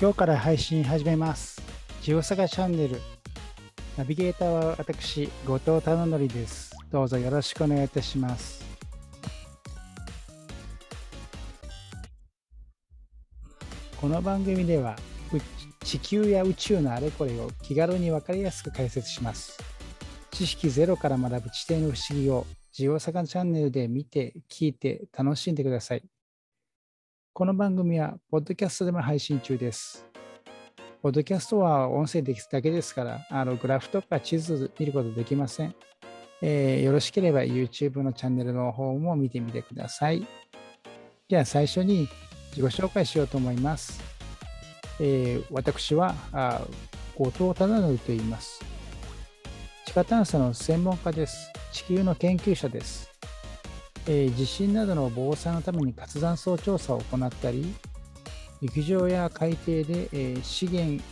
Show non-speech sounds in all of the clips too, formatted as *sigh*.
今日から配信始めます。ジオサガチャンネル。ナビゲーターは私、後藤忠則です。どうぞよろしくお願いいたします。この番組では、地球や宇宙のあれこれを気軽に分かりやすく解説します。知識ゼロから学ぶ地底の不思議をジオサガチャンネルで見て、聞いて、楽しんでください。この番組は、ポッドキャストでも配信中です。ポッドキャストは音声でだけですから、あのグラフとか地図見ることできません、えー、よろしければ YouTube のチャンネルの方も見てみてください。じゃあ最初に自己紹介しようと思います。えー、私はあ後藤忠則と言います。地下探査の専門家です。地球の研究者です。えー、地震などの防災のために活断層調査を行ったり、陸上や海底で、えー、資源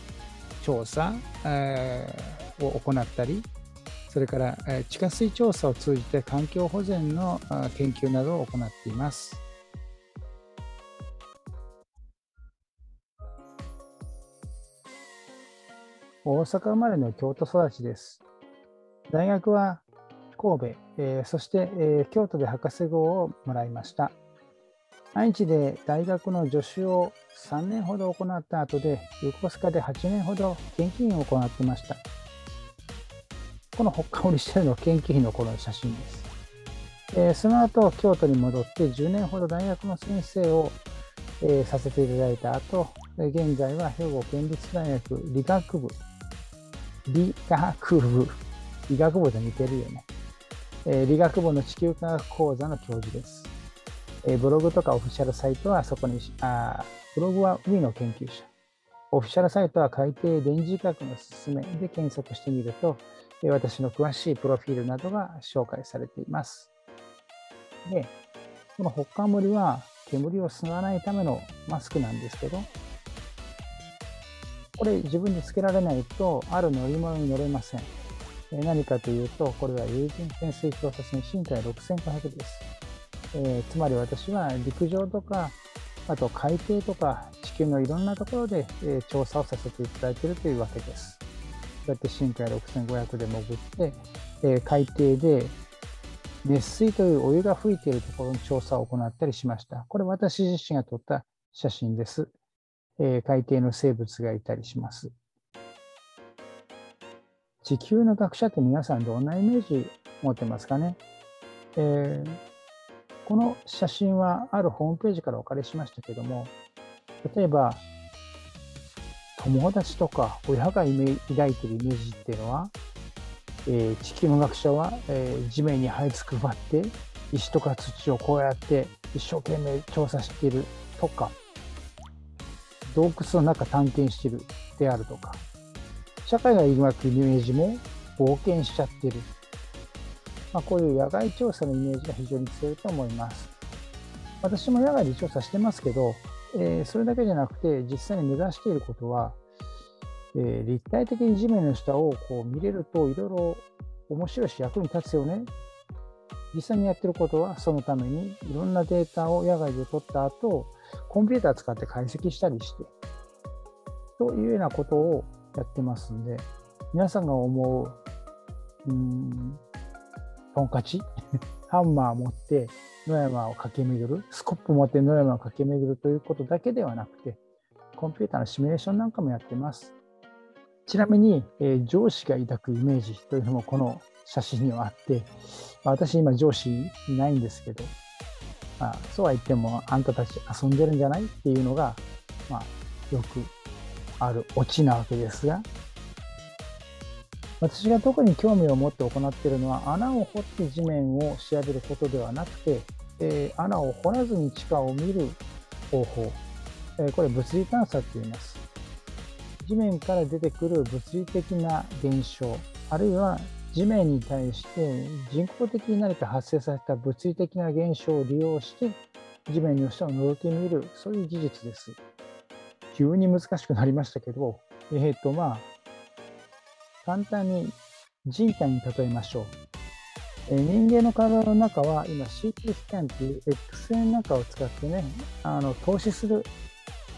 調査、えー、を行ったり、それから、えー、地下水調査を通じて環境保全の研究などを行っています。大阪生まれの京都育ちです。大学は神戸、えー、そして、えー、京都で博士号をもらいました。愛知で大学の助手を3年ほど行った後で、横須賀で8年ほど研究員を行ってました。このほっかほりしてるの研究費の頃の写真です。えー、その後、京都に戻って10年ほど大学の先生を、えー、させていただいた後、現在は兵庫県立大学理学部、理学部、医学部と似てるよね。え理学部の地球科学講座の教授です。えブログとかオフィシャルサイトはそこにあ、ブログは海の研究者。オフィシャルサイトは海底電磁学のすすめで検索してみると、え私の詳しいプロフィールなどが紹介されています。で、このホッカモリは煙を吸わないためのマスクなんですけど、これ自分でつけられないとある乗り物に乗れません。何かというと、これは有人潜水調査船深海6500です。えー、つまり私は陸上とか、あと海底とか地球のいろんなところで、え、調査をさせていただいているというわけです。そうやって深海6500で潜って、え、海底で熱水というお湯が吹いているところの調査を行ったりしました。これ私自身が撮った写真です。え海底の生物がいたりします。地球の学者って皆さんどんなイメージ持ってますかね、えー、この写真はあるホームページからお借りしましたけども例えば友達とか親が抱いてるイメージっていうのは、えー、地球の学者は、えー、地面に這いつくばって石とか土をこうやって一生懸命調査しているとか洞窟の中探検してるであるとか社会が描くイメージも冒険しちゃってる。まあ、こういう野外調査のイメージが非常に強いと思います。私も野外で調査してますけど、えー、それだけじゃなくて、実際に目指していることは、えー、立体的に地面の下をこう見れるといろいろ面白いし役に立つよね。実際にやってることはそのためにいろんなデータを野外で取った後、コンピューター使って解析したりして、というようなことをやってますんで、皆さんが思う、うん、トンカチ *laughs* ハンマー持って野山を駆け巡る、スコップ持って野山を駆け巡るということだけではなくて、コンピューターのシミュレーションなんかもやってます。ちなみに、えー、上司が抱くイメージというのもこの写真にはあって、私今上司いないんですけど、まあ、そうは言ってもあんたたち遊んでるんじゃないっていうのが、まあ、よくあるオチなわけですが、私が特に興味を持って行っているのは、穴を掘って地面を調べることではなくて、えー、穴を掘らずに地下を見る方法、えー、これ物理探査って言います。地面から出てくる物理的な現象、あるいは地面に対して人工的に何か発生させた物理的な現象を利用して、地面の下を覗き見る、そういう技術です。急に難しくなりましたけど、えっ、ー、とまあ、簡単に人体に例えましょう。え、人間の体の中は今 CT スキャンという X 線中を使ってね、あの透視する、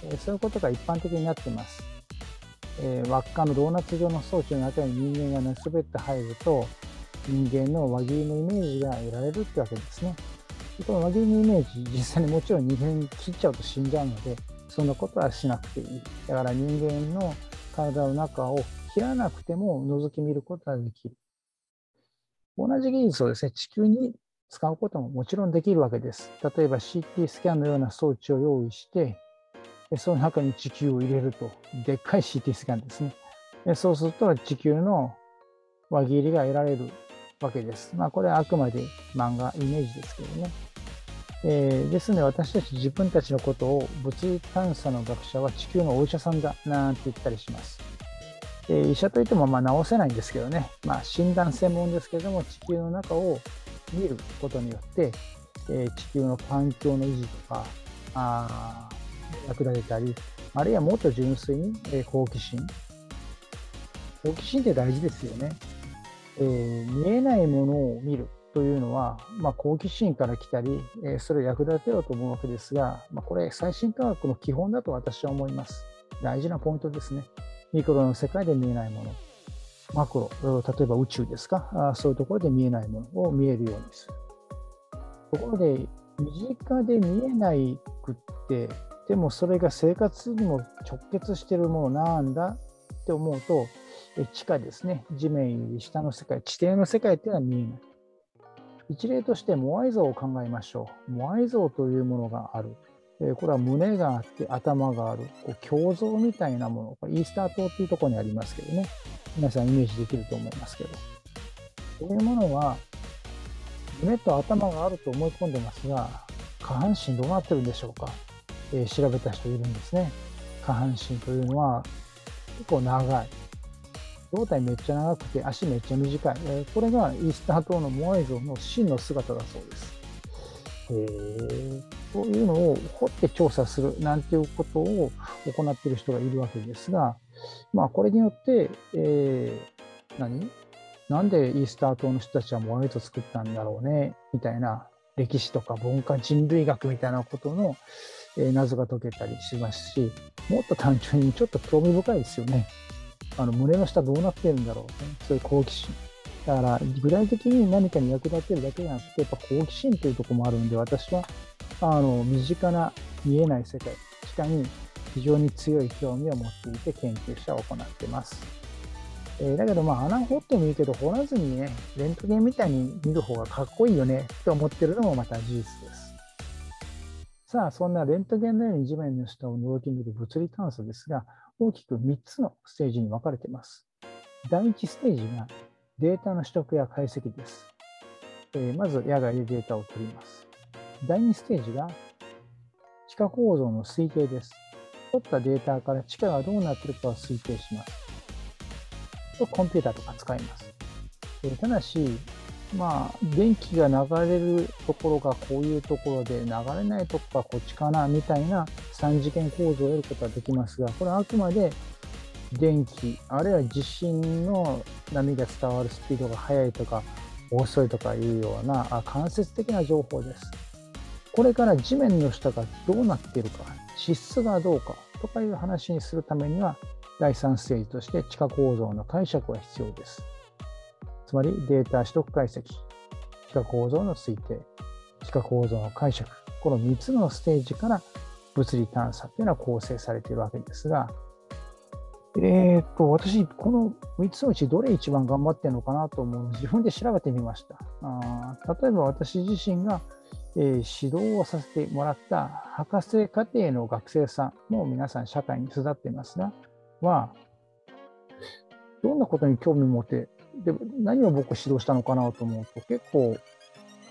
え、そういうことが一般的になってます。えー、輪っかのドーナツ状の装置の中に人間が寝そべって入ると、人間の輪切りのイメージが得られるってわけですね。この輪切りのイメージ、実際にもちろん人間切っちゃうと死んじゃうので、そんなことはしなくていい。だから人間の体の中を切らなくても覗き見ることができる。同じ技術をですね、地球に使うことももちろんできるわけです。例えば CT スキャンのような装置を用意して、その中に地球を入れると、でっかい CT スキャンですね。そうすると地球の輪切りが得られるわけです。まあこれはあくまで漫画イメージですけどね。えー、ですので私たち自分たちのことを物理探査の学者は地球のお医者さんだなんて言ったりします。えー、医者といってもまあ治せないんですけどね、まあ、診断専門ですけども地球の中を見ることによって、えー、地球の環境の維持とかあ役立てたりあるいはもっと純粋に、え、好奇心好奇心って大事ですよね、えー、見えないものを見るというのは、まあ、好奇心から来たり、えそれを役立てようと思うわけですが、まあ、これ最新科学の基本だと私は思います。大事なポイントですね。ミクロの世界で見えないもの、マクロ、例えば宇宙ですか、そういうところで見えないものを見えるようにする。ところで、身近で見えないくって、でもそれが生活にも直結してるものなんだって思うと、地下ですね、地面より下の世界、地底の世界っていうのは見えない。一例としてモアイ像を考えましょう。モアイ像というものがある。これは胸があって頭がある。こう胸像みたいなもの。これイースター島っていうところにありますけどね。皆さんイメージできると思いますけど。こういうものは胸と頭があると思い込んでますが、下半身どうなってるんでしょうか？え、調べた人いるんですね。下半身というのは結構長い。胴体めっちゃ長くて足めっちゃ短い。え、これがイースター島のモアイ像の真の姿だそうです。え、そういうのを掘って調査するなんていうことを行っている人がいるわけですが、まあ、これによって、えー、何？なんでイースター島の人たちはモアイ像作ったんだろうね？みたいな歴史とか文化人類学みたいなことの、え、謎が解けたりしますしもっと単純にちょっと興味深いですよね。あの胸の下どうなってるんだろう、ね、そういう好奇心。だから具体的に何かに役立てるだけじゃなくてやっぱ好奇心というとこもあるんで私はあの身近な見えない世界地下に非常に強い興味を持っていて研究者を行ってます。えー、だけどまあ穴掘ってもいいけど掘らずにねレントゲンみたいに見る方がかっこいいよねって思ってるのもまた事実です。さあそんなレントゲンのように地面の下を覗き見る物理探査ですが大きく3つのステージに分かれています。第1ステージがデータの取得や解析です。えー、まず野外でデータを取ります。第2ステージが地下構造の推定です。取ったデータから地下がどうなっているかを推定します。コンピューターとか使います。え、ただし、まあ、電気が流れるところがこういうところで流れないとこがこっちかなみたいな3次元構造を得ることはできますがこれはあくまで電気あるいは地震の波が伝わるスピードが速いとか遅いとかいうような間接的な情報です。これから地面の下がどうなっているか地質がどうかとかいう話にするためには第3ステージとして地下構造の解釈が必要です。つまりデータ取得解析、地下構造の推定、地下構造の解釈、この3つのステージから物理探査というのは構成されているわけですが、えー、っと、私、この3つのうちどれ一番頑張ってるのかなと思うの自分で調べてみました。あ例えば私自身が、えー、指導をさせてもらった博士課程の学生さんも皆さん社会に育っていますが、は、どんなことに興味を持ってで、何を僕指導したのかなと思うと、結構、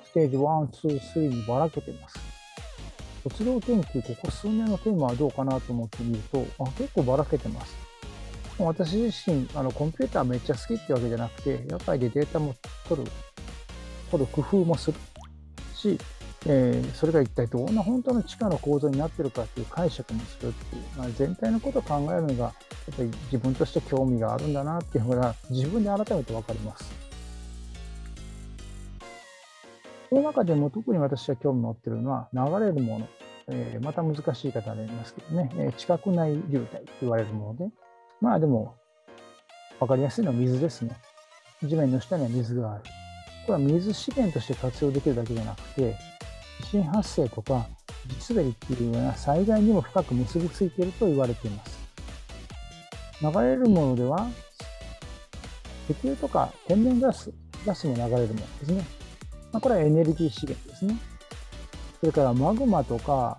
ステージ1、2、3にばらけてます。卒業研究、ここ数年のテーマはどうかなと思ってみると、あ結構ばらけてます。私自身、あのコンピューターめっちゃ好きってわけじゃなくて、野外でデータも取る、取る工夫もするし、えー、それが一体どんな本当の地下の構造になってるかっていう解釈もするっていう、まあ、全体のことを考えるのがやっぱり自分として興味があるんだなっていうのが自分で改めて分かります。この中でも特に私が興味持ってるのは流れるもの、えー、また難しい方になりますけどね、えー、地殻内流体と言われるもので、まあでも分かりやすいのは水ですね。地面の下には水がある。これは水資源として活用できるだけじゃなくて、地震発生とか地滑りっていうような災害にも深く結びついていると言われています。流れるものでは、石油とか天然ガス、ガスも流れるものですね。まあ、これはエネルギー資源ですね。それからマグマとか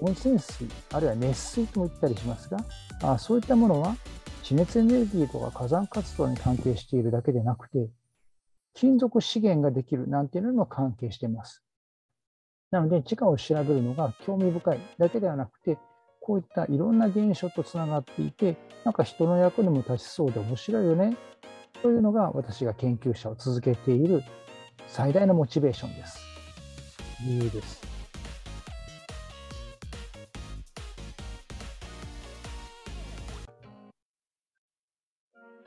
温泉水、あるいは熱水とも言ったりしますが、あそういったものは地熱エネルギーとか火山活動に関係しているだけでなくて、金属資源ができるなんていうのも関係しています。なので、地下を調べるのが興味深いだけではなくて、こういったいろんな現象とつながっていて、なんか人の役にも立ちそうで面白いよね、というのが私が研究者を続けている最大のモチベーションです。いいです。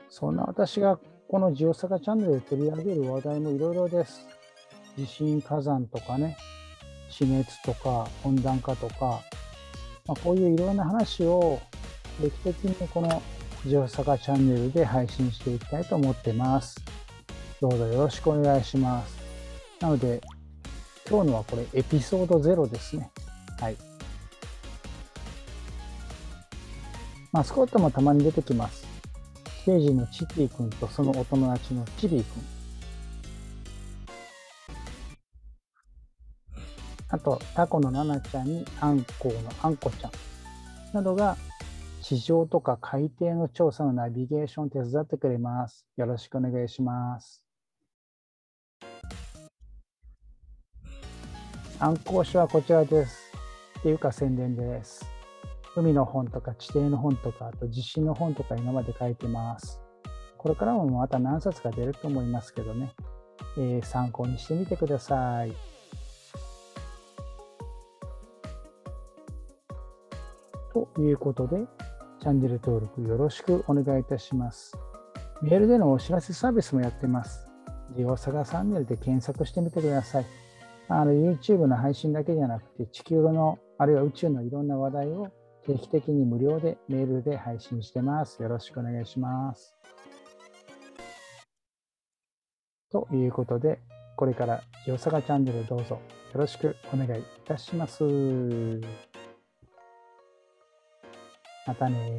そんな私がこのジオサガチャンネルで取り上げる話題もいろいろです。地震火山とかね、地熱とか温暖化とか、まあ、こういういろんな話を定期的にこのジオサガチャンネルで配信していきたいと思ってます。どうぞよろしくお願いします。なので、今日のはこれエピソード0ですね。はい。マスコットもたまに出てきます。刑事のチティ君とそのお友達のチビー君。あと、タコのナナちゃんにアンコウのアンコちゃんなどが地上とか海底の調査のナビゲーションを手伝ってくれます。よろしくお願いします。暗号書はこちらです。っていうか宣伝です。海の本とか地底の本とか、あと地震の本とか今まで書いてます。これからもまた何冊か出ると思いますけどね、えー、参考にしてみてください。ということで、チャンネル登録よろしくお願いいたします。メールでのお知らせサービスもやってます。ジオサガチャンネルで検索してみてください。あの YouTube の配信だけじゃなくて、地球の、あるいは宇宙のいろんな話題を定期的に無料でメールで配信してます。よろしくお願いします。ということで、これからジオサガチャンネルどうぞよろしくお願いいたします。またね